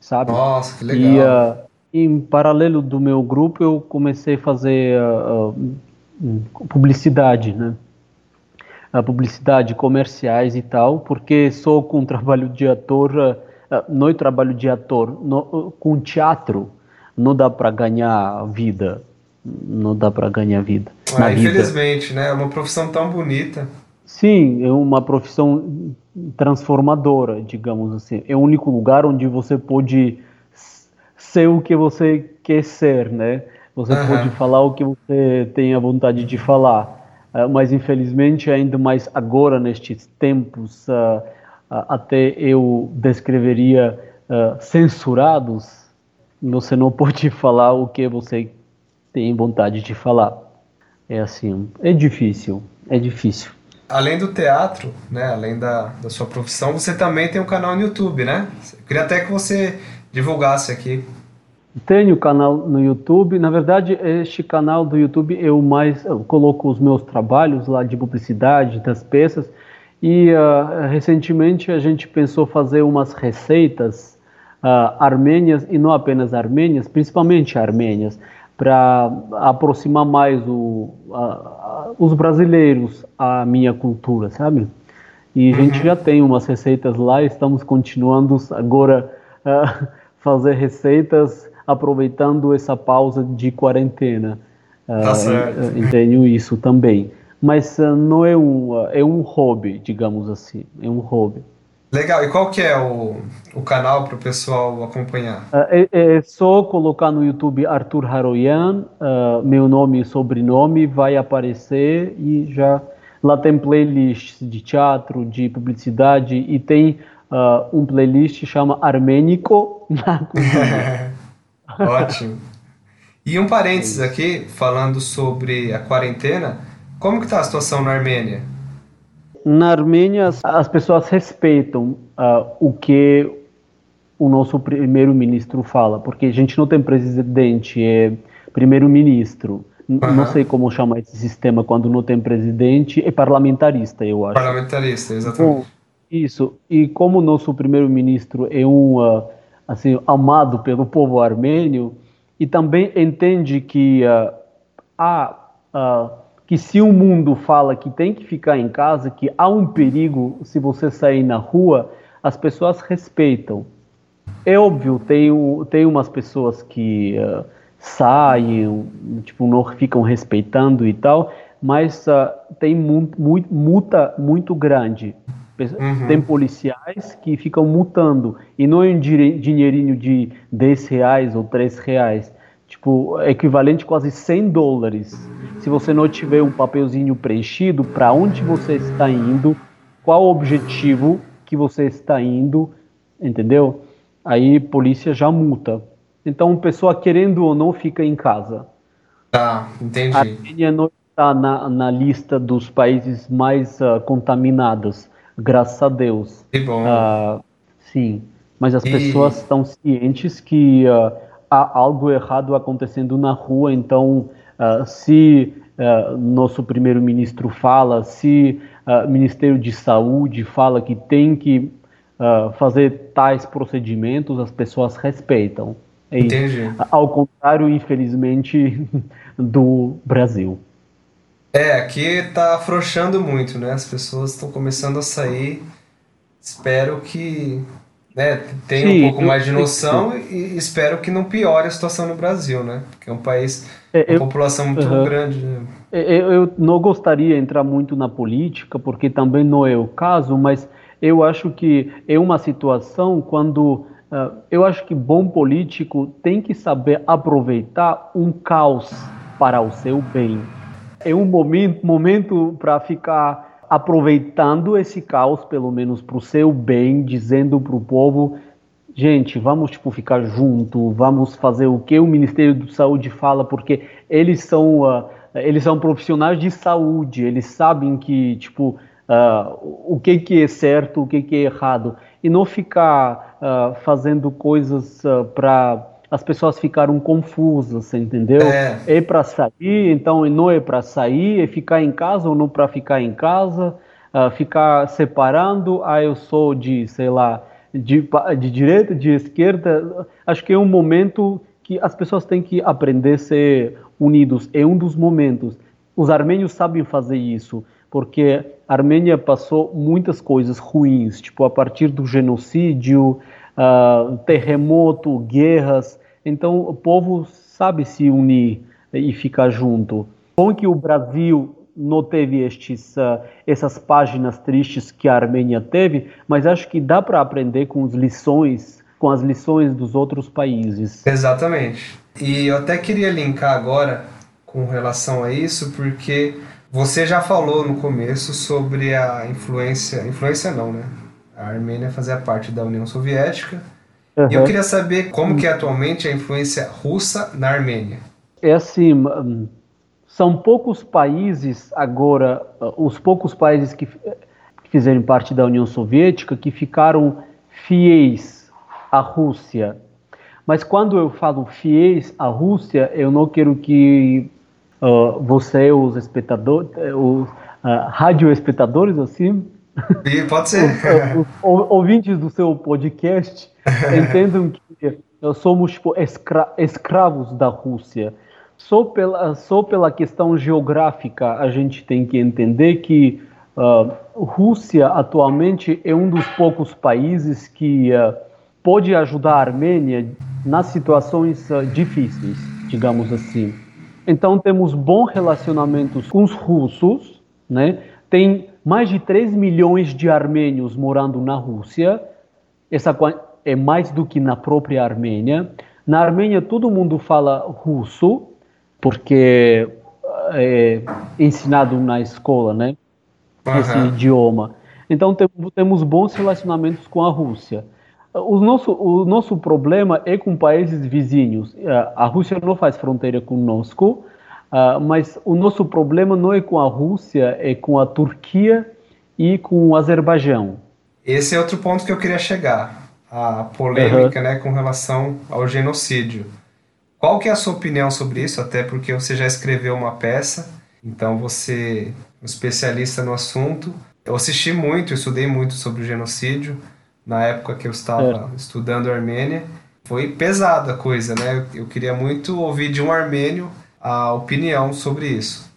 sabe? Nossa, que E legal. ah, em paralelo do meu grupo, eu comecei a fazer hum, publicidade, né? A publicidade, comerciais e tal, porque só com trabalho de ator, ah, não é trabalho de ator, no- com teatro, não dá para ganhar vida, não dá para ganhar vida. na Ah, vida. infelizmente, né? É uma profissão tão bonita. Sim, é uma profissão transformadora, digamos assim. É o único lugar onde você pode ser o que você quer ser, né? Você Aham. pode falar o que você tem a vontade de falar. Ah, mas infelizmente, ainda mais agora, nestes tempos, ah, ah, até eu descreveria censurados, você não pode falar o que você tem vontade de falar. É assim, é difícil, é difícil. Além do teatro, né? Além da, da sua profissão, você também tem um canal no YouTube, né? Eu queria até que você divulgasse aqui. Tenho canal no YouTube. Na verdade, este canal do YouTube eu mais eu coloco os meus trabalhos lá de publicidade, das peças. E ah, recentemente a gente pensou fazer umas receitas ah, armênias e não apenas armênias, principalmente armênias, para aproximar mais o, a- a- os brasileiros à minha cultura, sabe? E a gente já tem umas receitas lá, estamos continuando agora a fazer receitas aproveitando essa pausa de quarentena. Tá certo. Uh, tenho isso também. Mas uh, não é um, uh, é um hobby, digamos assim. É um hobby. Legal. E qual que é o, o canal para o pessoal acompanhar? É, é, só colocar no YouTube Arthur Haroyan, meu nome e sobrenome vai aparecer e já lá tem playlists de teatro, de publicidade e tem um playlist que chama Armênico na Ótimo. E um parênteses aqui, falando sobre a quarentena, como que está a situação na Armênia? Na Armênia, as pessoas respeitam uh, o que o nosso primeiro-ministro fala, porque a gente não tem presidente, é primeiro-ministro. Uhum. Não sei como chamar esse sistema quando não tem presidente, é parlamentarista, eu acho. Parlamentarista, exatamente. Bom, isso. E como o nosso primeiro-ministro é um uh, assim amado pelo povo armênio, e também entende que uh, há uh, que se o mundo fala que tem que ficar em casa, que há um perigo se você sair na rua, as pessoas respeitam. É óbvio, tem, tem umas pessoas que uh, saem, tipo, não ficam respeitando e tal, mas uh, tem muito, multa muito grande. Uhum. Tem policiais que ficam multando. E não é um dinheirinho de 10 reais ou 3 reais. Tipo, equivalente quase 100 dólares. Se você não tiver um papelzinho preenchido, para onde você está indo, qual o objetivo que você está indo, entendeu? Aí polícia já multa. Então, pessoa querendo ou não fica em casa. Tá, entendi. A Armênia não está na, na lista dos países mais uh, contaminados graças a Deus. Que bom. Uh, sim, mas as e... pessoas estão cientes que uh, há algo errado acontecendo na rua, então uh, se nosso primeiro-ministro fala, se o Ministério de Saúde fala que tem que fazer tais procedimentos, as pessoas respeitam. É Entendi. Ao contrário, infelizmente, do Brasil. É, aqui tá afrouxando muito, né? As pessoas estão começando a sair. Espero que né, tenha Sim, um pouco mais de noção e espero que não piore a situação no Brasil, né? Porque é um país com é, população muito grande. Né? É, é, eu não gostaria de entrar muito na política, porque também não é o caso, mas eu acho que é uma situação quando uh, eu acho que bom político tem que saber aproveitar um caos para o seu bem é um momento, momento para ficar aproveitando esse caos, pelo menos para o seu bem, dizendo para o povo, gente, vamos tipo ficar junto, vamos fazer o que o Ministério da Saúde fala, porque eles são uh, eles são profissionais de saúde, eles sabem que tipo uh, o que que é certo, o que que é errado. E não ficar uh, fazendo coisas para as pessoas ficaram confusas, entendeu? É, é para sair, então não é para sair, é ficar em casa ou não para ficar em casa, uh, ficar separando, ah, eu sou de, sei lá, de, de direita, de esquerda. Acho que é um momento que as pessoas têm que aprender a ser unidos. É um dos momentos. Os armênios sabem fazer isso, porque a Armênia passou muitas coisas ruins, tipo a partir do genocídio, uh, terremoto, guerras. Então o povo sabe se unir e ficar junto. Bom que o Brasil não teve estes, uh, essas páginas tristes que a Armênia teve, mas acho que dá para aprender com as lições, com as lições dos outros países. Exatamente. E eu até queria linkar agora com relação a isso, porque você já falou no começo sobre a influência, influência não, né? A Armênia fazia parte da União Soviética Uhum. E eu queria saber como que é atualmente a influência russa na Armênia. É assim, hum, são poucos países agora, uh, os poucos países que, que fizeram parte da União Soviética que ficaram fiéis à Rússia. Mas quando eu falo fiéis à Rússia, eu não quero que uh, você, os espectadores, os uh, radioespectadores, assim, pode ser. os, ouvintes do seu podcast entendam que somos tipo, escra escravos da Rússia. Só pela, só pela questão geográfica a gente tem que entender que uh, Rússia atualmente é um dos poucos países que uh, pode ajudar a Armênia nas situações uh, difíceis, digamos assim. Então temos bons relacionamentos com os russos, né? Tem mais de 3 milhões de armênios morando na Rússia. Essa é mais do que na própria Armênia. Na Armênia todo mundo fala russo, porque é ensinado na escola, né? Uhum. Esse idioma. Então tem, temos bons relacionamentos com a Rússia. O nosso, o nosso problema é com países vizinhos. É, a Rússia não faz fronteira conosco, uh, mas o nosso problema não é com a Rússia, é com a Turquia e com o Azerbaijão. Esse é outro ponto que eu queria chegar. A polêmica uhum. né, com relação ao genocídio. Qual que é a sua opinião sobre isso? Até porque você já escreveu uma peça, então você é um especialista no assunto. Eu assisti muito, estudei muito sobre o genocídio na época que eu estava é. estudando Armênia. Foi pesada a coisa, né? Eu queria muito ouvir de um armênio a opinião sobre isso.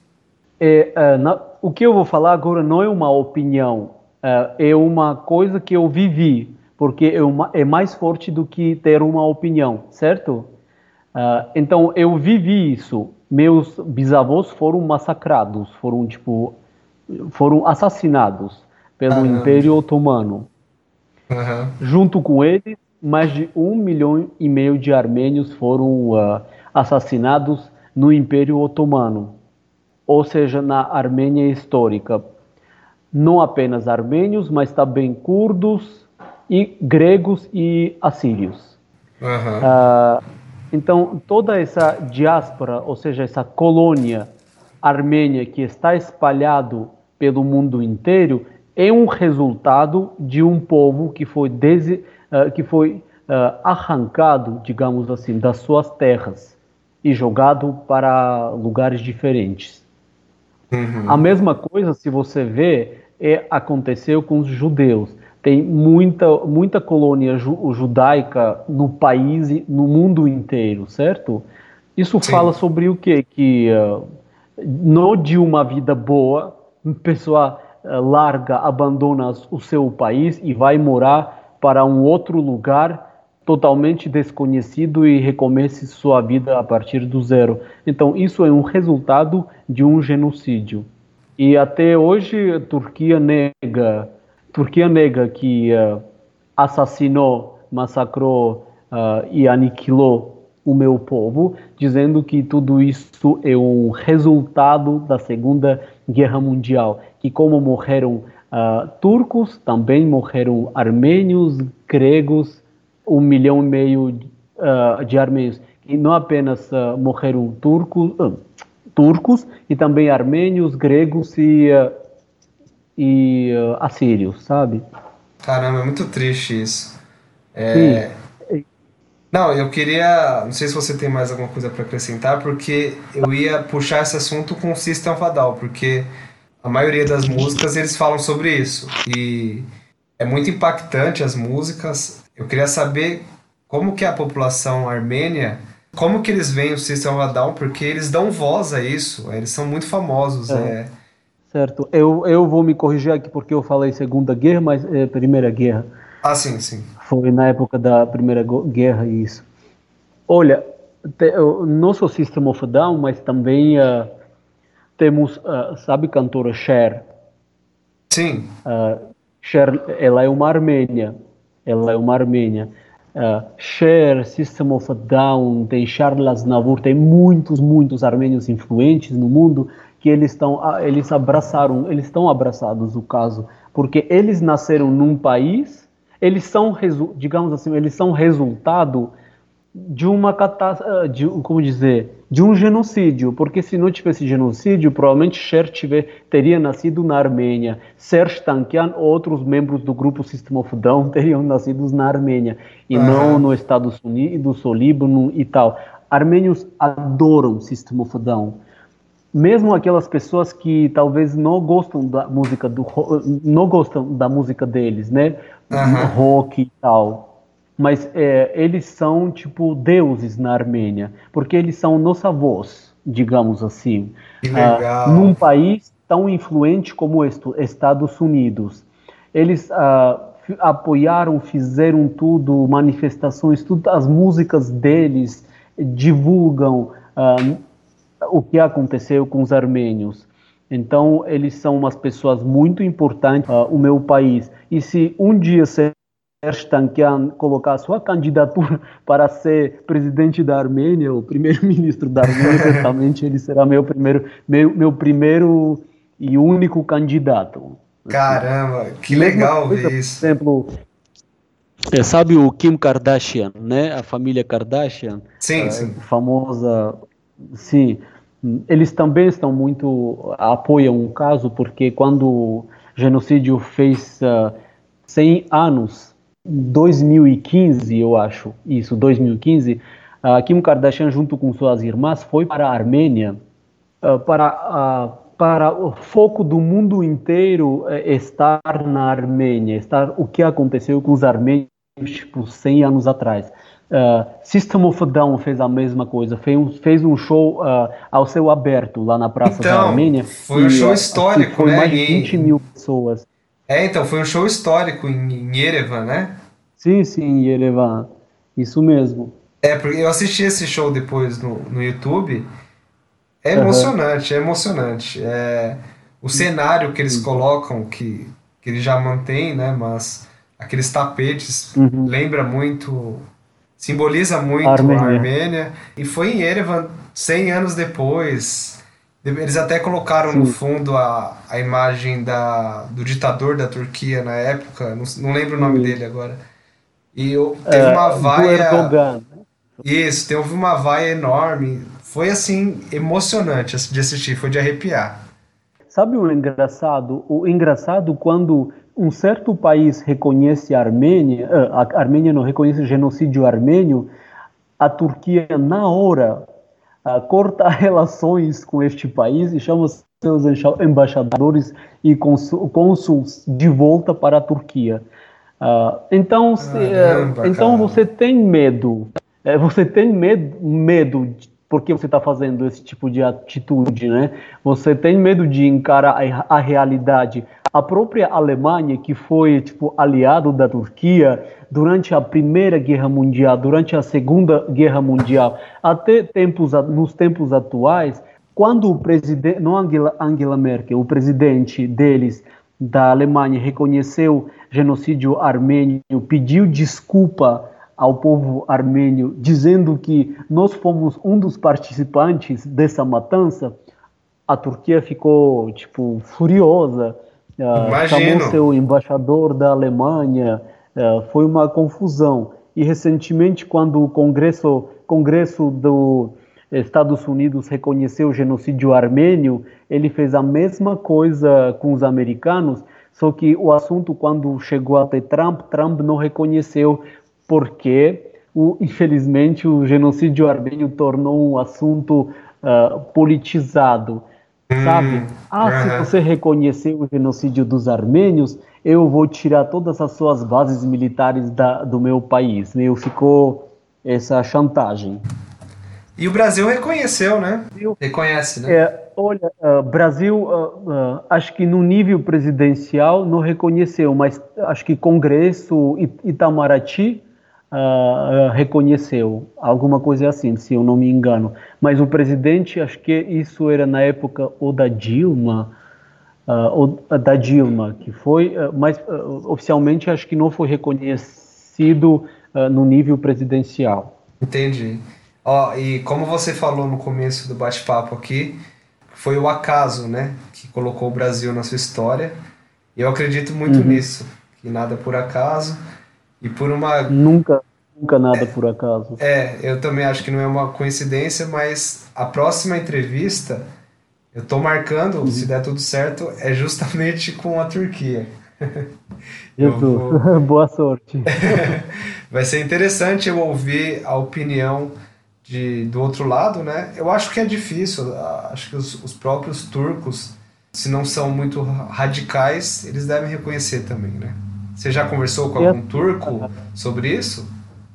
É, é, na, o que eu vou falar agora não é uma opinião, é, é uma coisa que eu vivi, porque é, uma, é mais forte do que ter uma opinião, certo? Uh, então eu vivi isso. Meus bisavós foram massacrados, foram tipo, foram assassinados pelo Império Otomano. Junto com eles, mais de um milhão e meio de armênios foram uh, assassinados no Império Otomano, ou seja, na Armênia histórica. Não apenas armênios, mas também curdos e gregos e assírios. Uhum. Uh, então, toda essa diáspora, ou seja, essa colônia armênia que está espalhado pelo mundo inteiro, é um resultado de um povo que foi, uh, que foi uh, arrancado, digamos assim, das suas terras e jogado para lugares diferentes. Uhum. A mesma coisa, se você vê, é, aconteceu com os judeus tem muita, muita colônia ju judaica no país, no mundo inteiro, certo? Isso Sim. fala sobre o quê? Que uh, não de uma vida boa, uma pessoa uh, larga, abandona o seu país e vai morar para um outro lugar totalmente desconhecido e recomeça sua vida a partir do zero. Então, isso é um resultado de um genocídio. E até hoje a Turquia nega Turquia nega que uh, assassinou, massacrou uh, e aniquilou o meu povo, dizendo que tudo isso é um resultado da Segunda Guerra Mundial, que como morreram uh, turcos, também morreram armênios, gregos, um milhão e meio de armênios, e não apenas morreram turcos, turcos, e também armênios, gregos e e uh, assírios, sabe? Caramba, é muito triste isso. É... Não, eu queria. Não sei se você tem mais alguma coisa para acrescentar, porque eu ia puxar esse assunto com o System Fadal, porque a maioria das músicas eles falam sobre isso. E é muito impactante as músicas. Eu queria saber como que a população armênia, como que eles veem o System of Down, porque eles dão voz a isso, eles são muito famosos. É. é Certo. Eu, eu vou me corrigir aqui porque eu falei Segunda Guerra, mas é Primeira Guerra. Ah, sim, sim. Foi na época da Primeira Guerra isso. Olha, te, não só System of Down, mas também uh, temos, uh, sabe, cantora Cher? Sim. Uh, Cher, ela é uma armênia. Ela é uma armênia. Uh, Cher, System of a Down, tem Charles Aznavour, tem muitos, muitos armênios influentes no mundo que eles estão ah, eles abraçaram, eles estão abraçados o caso, porque eles nasceram num país, eles são, digamos assim, eles são resultado de uma catástrofe, ah, como dizer, de um genocídio, porque se não tivesse genocídio, provavelmente tiver, teria nascido na Armênia, Serge Tankian, outros membros do grupo System of Down teriam nascido na Armênia, e uhum. não nos Estados Unidos, ou Líbano e tal. Armênios adoram System of Down mesmo aquelas pessoas que talvez não gostam da música do não gostam da música deles, né, uhum. rock e tal, mas é, eles são tipo deuses na Armênia, porque eles são nossa voz, digamos assim, que legal. Uh, num país tão influente como os Estados Unidos. Eles uh, apoiaram, fizeram tudo, manifestações, tudo, as músicas deles divulgam uh, o que aconteceu com os armênios. Então, eles são umas pessoas muito importantes, uh, o meu país. E se um dia Erstankian colocar sua candidatura para ser presidente da Armênia, o primeiro-ministro da Armênia, certamente ele será meu primeiro, meu, meu primeiro e único candidato. Caramba, que legal ver isso. Por exemplo, é, sabe o Kim Kardashian, né? A família Kardashian. Sim, é, sim. Famosa, sim. Eles também estão muito apoiam o caso porque quando o genocídio fez uh, 100 anos, 2015, eu acho, isso, 2015, uh, Kim Kardashian junto com suas irmãs foi para a Armênia uh, para uh, para o foco do mundo inteiro é, estar na Armênia, estar o que aconteceu com os armênios tipo 100 anos atrás. Uh, System of a Down fez a mesma coisa, fez um, fez um show uh, ao céu aberto lá na Praça então, da Armênia. Foi um show histórico, foi né? mais de 20 mil pessoas. É, então, foi um show histórico em, em Yerevan, né? Sim, sim, em Yerevan. Isso mesmo. É, porque eu assisti esse show depois no, no YouTube é emocionante, uhum. é emocionante. É, o cenário que eles colocam, que, que eles já mantêm, né? Mas aqueles tapetes uhum. lembra muito, simboliza muito a Armênia. a Armênia. E foi em Yerevan 100 anos depois. Eles até colocaram Sim. no fundo a, a imagem da, do ditador da Turquia na época, não, não lembro o nome dele agora. E eu, teve é, uma vaia. Isso, teve uma vaia enorme foi assim emocionante de assistir, foi de arrepiar. Sabe o engraçado? O engraçado quando um certo país reconhece a Armênia, eh, a Armênia não reconhece o genocídio armênio, a Turquia na hora uh, corta relações com este país e chama seus embaixadores e cônsuls de volta para a Turquia. Uh, então, Caramba, uh, então você tem medo, você tem medo, medo de porque você está fazendo esse tipo de atitude, né? Você tem medo de encarar a, a, realidade. A própria Alemanha, que foi tipo aliado da Turquia durante a Primeira Guerra Mundial, durante a Segunda Guerra Mundial, até tempos nos tempos atuais, quando o presidente, não Angela, Angela Merkel, o presidente deles da Alemanha reconheceu genocídio armênio, pediu desculpa ao povo armênio, dizendo que nós fomos um dos participantes dessa matança, a Turquia ficou tipo furiosa, uh, chamou seu embaixador da Alemanha, uh, foi uma confusão. E recentemente, quando o Congresso, Congresso dos Estados Unidos reconheceu o genocídio armênio, ele fez a mesma coisa com os americanos, só que o assunto, quando chegou até Trump, Trump não reconheceu porque, o, infelizmente, o genocídio armênio tornou um assunto uh, politizado. Hum, sabe? Ah, se você reconhecer o genocídio dos armênios, eu vou tirar todas as suas bases militares da, do meu país. Meio ficou essa chantagem. E o Brasil reconheceu, né? Reconhece, né? É, olha, uh, Brasil, uh, uh, acho que no nível presidencial não reconheceu, mas acho que Congresso Itamaraty uh, reconheceu, alguma coisa assim, se eu não me engano. Mas o presidente, acho que isso era na época ou da Dilma, uh, ou da Dilma, que foi, uh, mas oficialmente acho que não foi reconhecido no nível presidencial. Entendi. Ó, e como você falou no começo do bate-papo aqui, foi o acaso, né, que colocou o Brasil na sua história. Eu acredito muito uhum. nisso, que nada por acaso. E por uma. Nunca, nunca nada por acaso. É, eu também acho que não é uma coincidência, mas a próxima entrevista, eu tô marcando, uhum. se der tudo certo, é justamente com a Turquia. Jesus, vou... boa sorte. Vai ser interessante eu ouvir a opinião de, do outro lado, né? Eu acho que é difícil, acho que os, os próprios turcos, se não são muito radicais, eles devem reconhecer também, né? Você já conversou com algum turco sobre isso?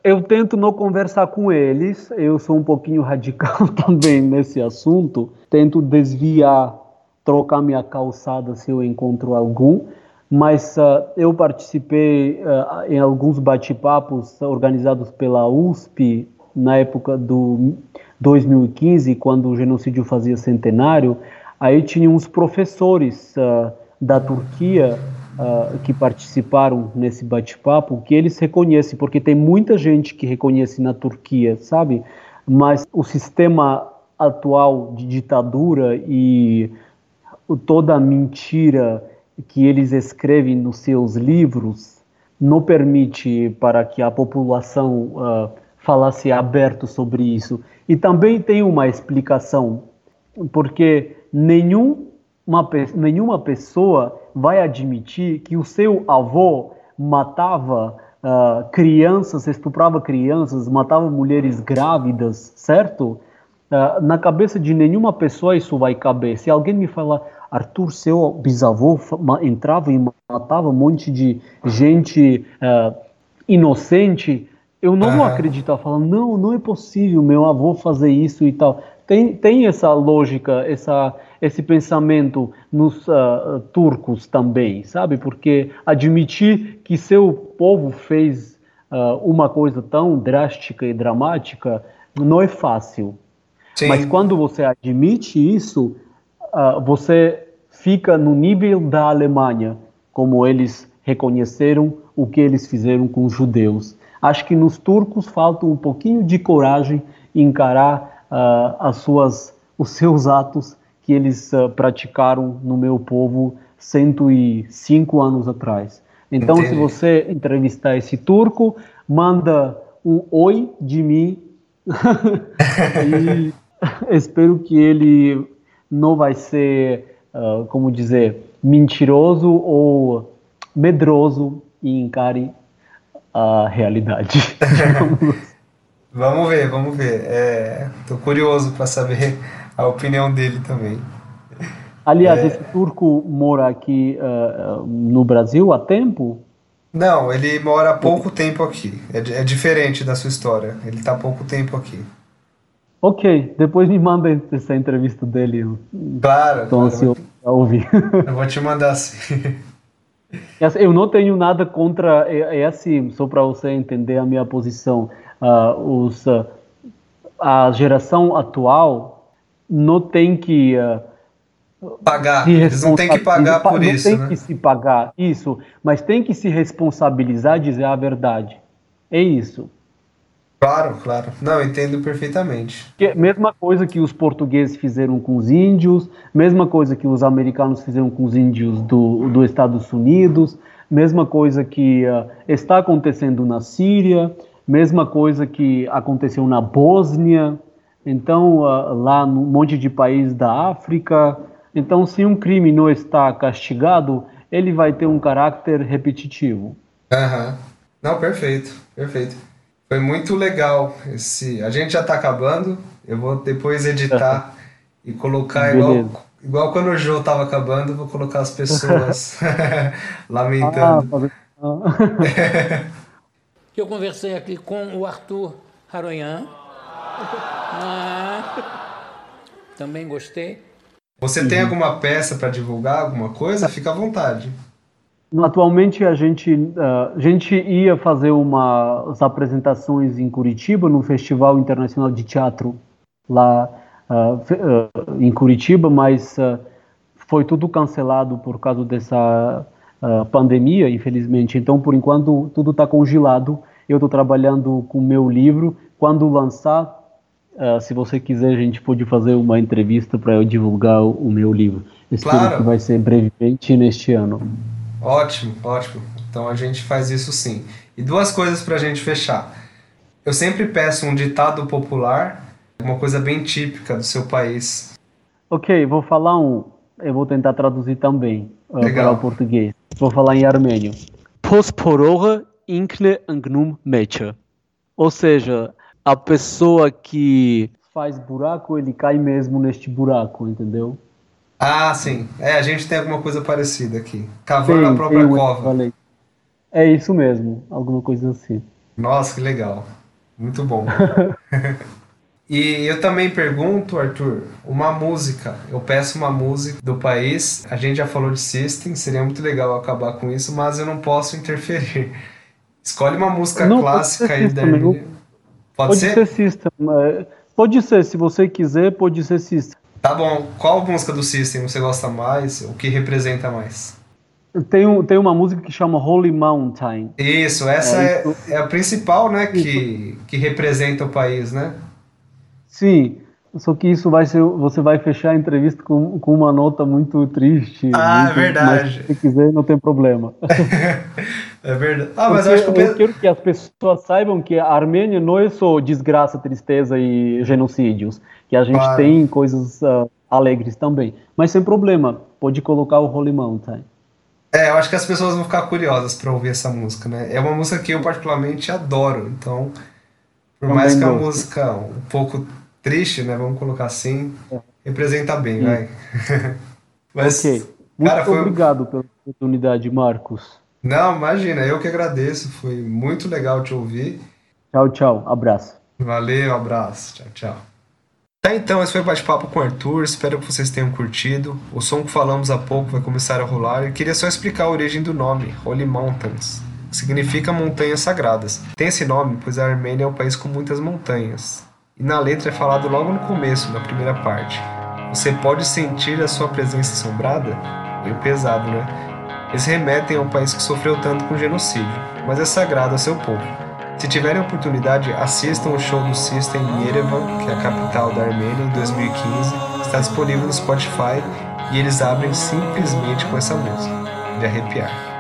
Eu tento não conversar com eles, eu sou um pouquinho radical também nesse assunto, tento desviar trocar minha calçada se eu encontro algum, mas uh, eu participei uh, em alguns bate-papos organizados pela USP na época do 2015, quando o genocídio fazia centenário. Aí tinha uns professores uh, da Turquia que participaram nesse bate-papo que eles reconhecem, porque tem muita gente que reconhece na Turquia, sabe? Mas o sistema atual de ditadura e toda a mentira que eles escrevem nos seus livros não permite para que a população uh, falasse aberto sobre isso. E também tem uma explicação, porque nenhum, uma, nenhuma pessoa vai admitir que o seu avô matava uh, crianças, estuprava crianças, matava mulheres grávidas, certo? Uh, na cabeça de nenhuma pessoa isso vai caber. Se alguém me falar, Arthur, seu bisavô entrava e matava um monte de gente uh, inocente, eu não vou acreditar, falando, não, não é possível meu avô fazer isso e tal. Tem, tem essa lógica, essa, esse pensamento nos uh, turcos também, sabe? Porque admitir que seu povo fez uh, uma coisa tão drástica e dramática não é fácil. Sim. Mas quando você admite isso, uh, você fica no nível da Alemanha, como eles reconheceram o que eles fizeram com os judeus. Acho que nos turcos falta um pouquinho de coragem em encarar uh, as suas, os seus atos que eles uh, praticaram no meu povo 105 anos atrás. Então, Entendi. se você entrevistar esse turco, manda um oi de mim e espero que ele não vai ser, uh, como dizer, mentiroso ou medroso e encare a realidade. vamos ver, vamos ver. Estou é, curioso para saber a opinião dele também. Aliás, é... esse turco mora aqui uh, no Brasil há tempo? Não, ele mora há pouco tempo aqui. É, é diferente da sua história. Ele está há pouco tempo aqui. Ok, depois me manda essa entrevista dele. Claro. Estou claro, para ouvir. Eu vou te mandar sim. Eu não tenho nada contra, é, é assim, só para você entender a minha posição. Uh, os, uh, a geração atual não tem que uh, pagar. Eles não têm que pagar por não isso. Não tem né? que se pagar isso, mas tem que se responsabilizar, dizer a verdade. É isso. Claro, claro. Não, entendo perfeitamente. Que, mesma coisa que os portugueses fizeram com os índios, mesma coisa que os americanos fizeram com os índios do, do Estados Unidos, mesma coisa que uh, está acontecendo na Síria, mesma coisa que aconteceu na Bósnia, então uh, lá no monte de país da África. Então, se um crime não está castigado, ele vai ter um caráter repetitivo. Aham. Uhum. Não, perfeito, perfeito. Foi muito legal esse. A gente já está acabando. Eu vou depois editar e colocar igual, igual quando o jogo estava acabando, vou colocar as pessoas lamentando. Ah, eu conversei aqui com o Arthur Haroyan. Ah, também gostei. Você tem alguma peça para divulgar, alguma coisa? Fica à vontade. Atualmente a gente, uh, a gente ia fazer umas apresentações em Curitiba, no Festival Internacional de Teatro lá uh, uh, em Curitiba, mas foi tudo cancelado por causa dessa pandemia, infelizmente. Então, por enquanto, tudo está congelado. Eu estou trabalhando com o meu livro. Quando lançar, se você quiser, a gente pode fazer uma entrevista para eu divulgar o, o meu livro. Espero claro. que vai ser brevemente neste ano. Ótimo, ótimo. Então a gente faz isso sim. E duas coisas para a gente fechar. Eu sempre peço um ditado popular, uma coisa bem típica do seu país. Ok, vou falar um. Eu vou tentar traduzir também uh, para o português. Vou falar em armênio. Posporora inkne angnum mecha. Ou seja, a pessoa que faz buraco, ele cai mesmo neste buraco, entendeu? Ah, sim. É, a gente tem alguma coisa parecida aqui. Cavando a própria cova. É isso mesmo, alguma coisa assim. Nossa, que legal. Muito bom. E eu também pergunto, Arthur, uma música. Eu peço uma música do país. A gente já falou de System, seria muito legal acabar com isso, mas eu não posso interferir. Escolhe uma música Não, clássica aí da. Pode, Pode ser? ser System. é, Pode ser, se você quiser, pode ser System. Tá bom. Qual música do System você gosta mais? O que representa mais? Tem, um, tem uma música que chama Holy Mountain. Isso, essa É, é, isso- é a principal, né, que, que representa o país, né? Sim, só que isso vai ser. Você vai fechar a entrevista com, com uma nota muito triste. Ah, é muito- verdade. Mas se quiser, não tem problema. É verdade. Ah, mas Porque eu acho que eu pe- quero que as pessoas saibam que a Armênia não é só desgraça, tristeza e genocídios, que a gente Claro. tem coisas ah, alegres também. Mas sem problema, pode colocar o Holy Mountain. É, eu acho que as pessoas vão ficar curiosas pra ouvir essa música, né? É uma música que eu particularmente adoro, então, por mais que é gosto. música um pouco triste, né? Vamos colocar assim, representa bem, Sim. vai. Mas, ok. Muito cara, foi. obrigado pela oportunidade, Marcos. Não, imagina, eu que agradeço, foi muito legal te ouvir. Tchau, tchau. Abraço. Valeu, abraço, tchau, tchau. Tá, então, esse foi o bate-papo com o Arthur. Espero que vocês tenham curtido. O som que falamos há pouco vai começar a rolar. E queria só explicar a origem do nome, Holy Mountains, que significa montanhas sagradas. Tem esse nome pois a Armênia é um país com muitas montanhas. E na letra é falado logo no começo, na primeira parte. Você pode sentir a sua presença assombrada? Meio pesado, né? Eles remetem a um país que sofreu tanto com genocídio, mas é sagrado a seu povo. Se tiverem oportunidade, assistam o show do System em Yerevan, que é a capital da Armênia, em 2015. Está disponível no Spotify e eles abrem simplesmente com essa música, de arrepiar.